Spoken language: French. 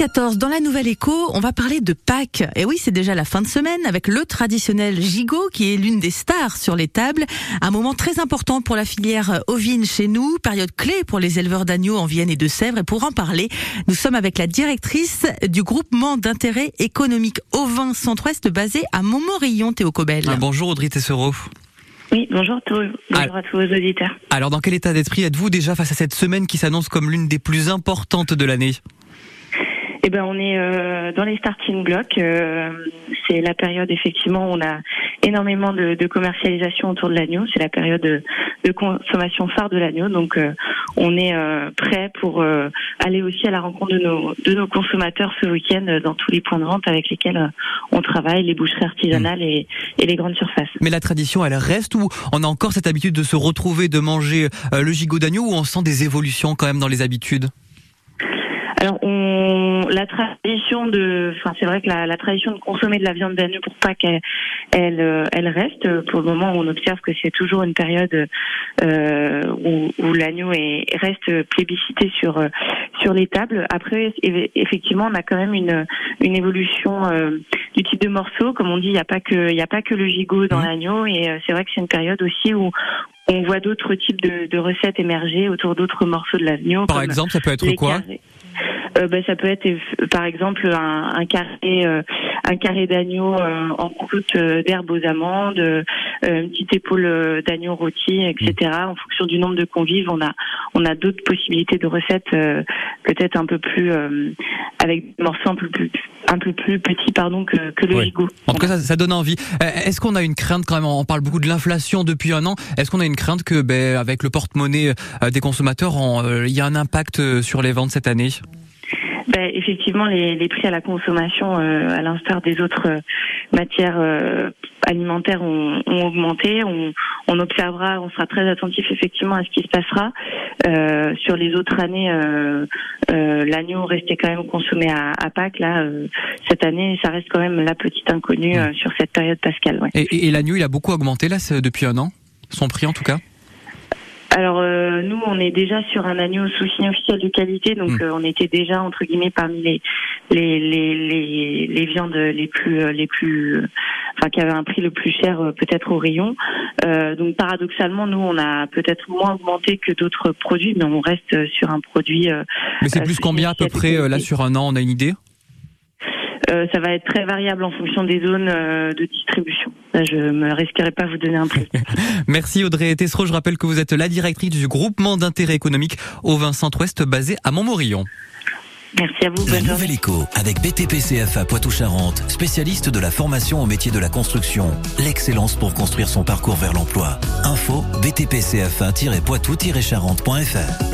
8h14, dans la Nouvelle Écho, on va parler de Pâques. Et oui, c'est déjà la fin de semaine avec le traditionnel gigot qui est l'une des stars sur les tables. Un moment très important pour la filière ovine chez nous, période clé pour les éleveurs d'agneaux en Vienne et de Sèvres. Et pour en parler, nous sommes avec la directrice du groupement d'intérêt économique Ovin Centre-Ouest basé à Montmorillon, Théo Cobel. Ah, bonjour Audrey Tessereau. Oui, bonjour, à tous, bonjour à tous vos auditeurs. Alors, dans quel état d'esprit êtes-vous déjà face à cette semaine qui s'annonce comme l'une des plus importantes de l'année? Eh ben, on est euh, dans les starting blocks. Euh, c'est la période effectivement où on a énormément de, de commercialisation autour de l'agneau. C'est la période de, de, consommation phare de l'agneau. Donc, euh, on est prêt pour aller aussi à la rencontre de nos, de nos consommateurs ce week-end dans tous les points de vente avec lesquels on travaille, les boucheries artisanales et, et, les grandes surfaces. Mais la tradition, elle reste ou on a encore cette habitude de se retrouver, de manger le gigot d'agneau ou on sent des évolutions quand même dans les habitudes? Alors, on, la tradition de, enfin, c'est vrai que la, la, tradition de consommer de la viande d'agneau pour Pâques, elle, elle, elle, reste. Pour le moment, on observe que c'est toujours une période euh, où, où l'agneau est, reste plébiscité sur sur les tables. Après, effectivement, on a quand même une une évolution euh, du type de morceau. Comme on dit, il n'y a pas que il y a pas que le gigot dans mmh. l'agneau, et euh, c'est vrai que c'est une période aussi où on voit d'autres types de, de, recettes émerger autour d'autres morceaux de l'agneau. Par exemple, ça peut être quoi? Euh, ben, ça peut être par exemple un, un carré euh, un carré d'agneau euh, en croûte d'herbe aux amandes, une petite épaule d'agneau rôti, etc. En fonction du nombre de convives, on a on a d'autres possibilités de recettes peut-être un peu plus avec des morceaux un peu plus un peu plus petits pardon que, que le gigot. En tout cas, ça, ça donne envie. Est-ce qu'on a une crainte quand même On parle beaucoup de l'inflation depuis un an. Est-ce qu'on a une crainte que, ben, avec le porte-monnaie des consommateurs, il y a un impact sur les ventes cette année? Ben, effectivement, les, les, prix à la consommation, euh, à l'instar des autres euh, matières euh, alimentaires, ont, ont augmenté. On, on, observera, on sera très attentif effectivement à ce qui se passera. sur les autres années, l'agneau restait quand même consommé à, à Pâques. Là, cette année, ça reste quand même la petite inconnue sur cette période pascale. Ouais. Et, et l'agneau, il a beaucoup augmenté là depuis un an, son prix en tout cas? Alors euh, nous, on est déjà sur un agneau sous signe officiel de qualité, donc hmm. euh, on était déjà entre guillemets parmi les les les les, les viandes les plus euh, les plus enfin qui avaient un prix le plus cher peut-être au rayon. donc paradoxalement, nous on a peut-être moins augmenté que d'autres produits, mais on reste sur un produit. mais c'est plus combien à peu près là sur un an On a une idée? Euh, ça va être très variable en fonction des zones euh, de distribution. Là, je me risquerai pas à vous donner un prix. Merci Audrey Tessereau. Je rappelle que vous êtes la directrice du groupement d'intérêt économique au Vin Centre-Ouest basé à Montmorillon. Merci à vous. La Nouvelle Éco avec BTPCFA Poitou-Charentes, spécialiste de la formation au métier de la construction. L'excellence pour construire son parcours vers l'emploi. Info btpcfa-poitou-charentes.fr